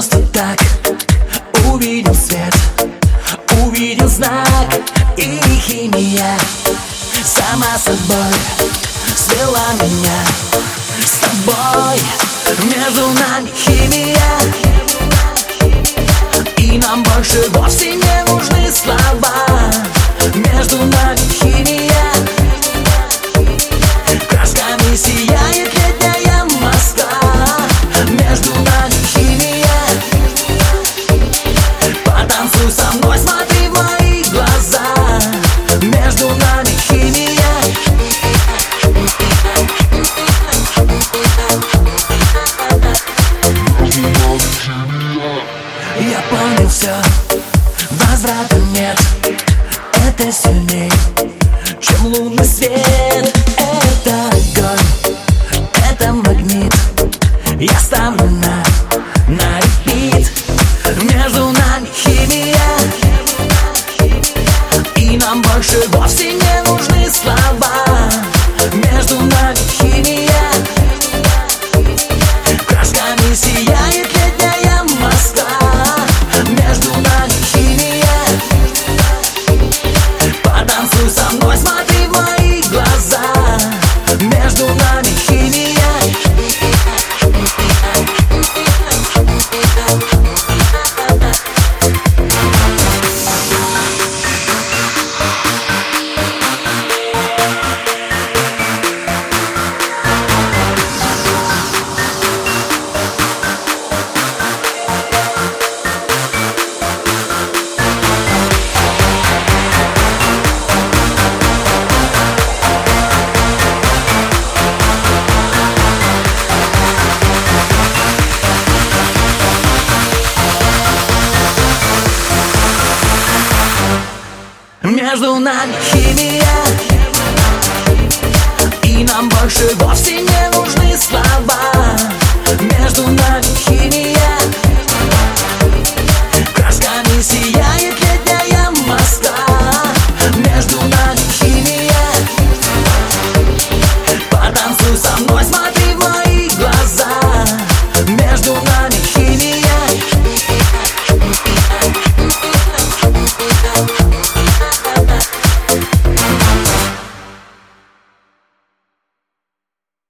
просто так. Увидел свет, увидел знак И химия сама собой свела меня с тобой. Возврата нет. Это сильней, чем лунный свет. Это огонь, это магнит. Я ставлю на, на репит. Между нами химия. И нам больше вовсе не нужны слова Между нами химия И нам больше вовсе не нужны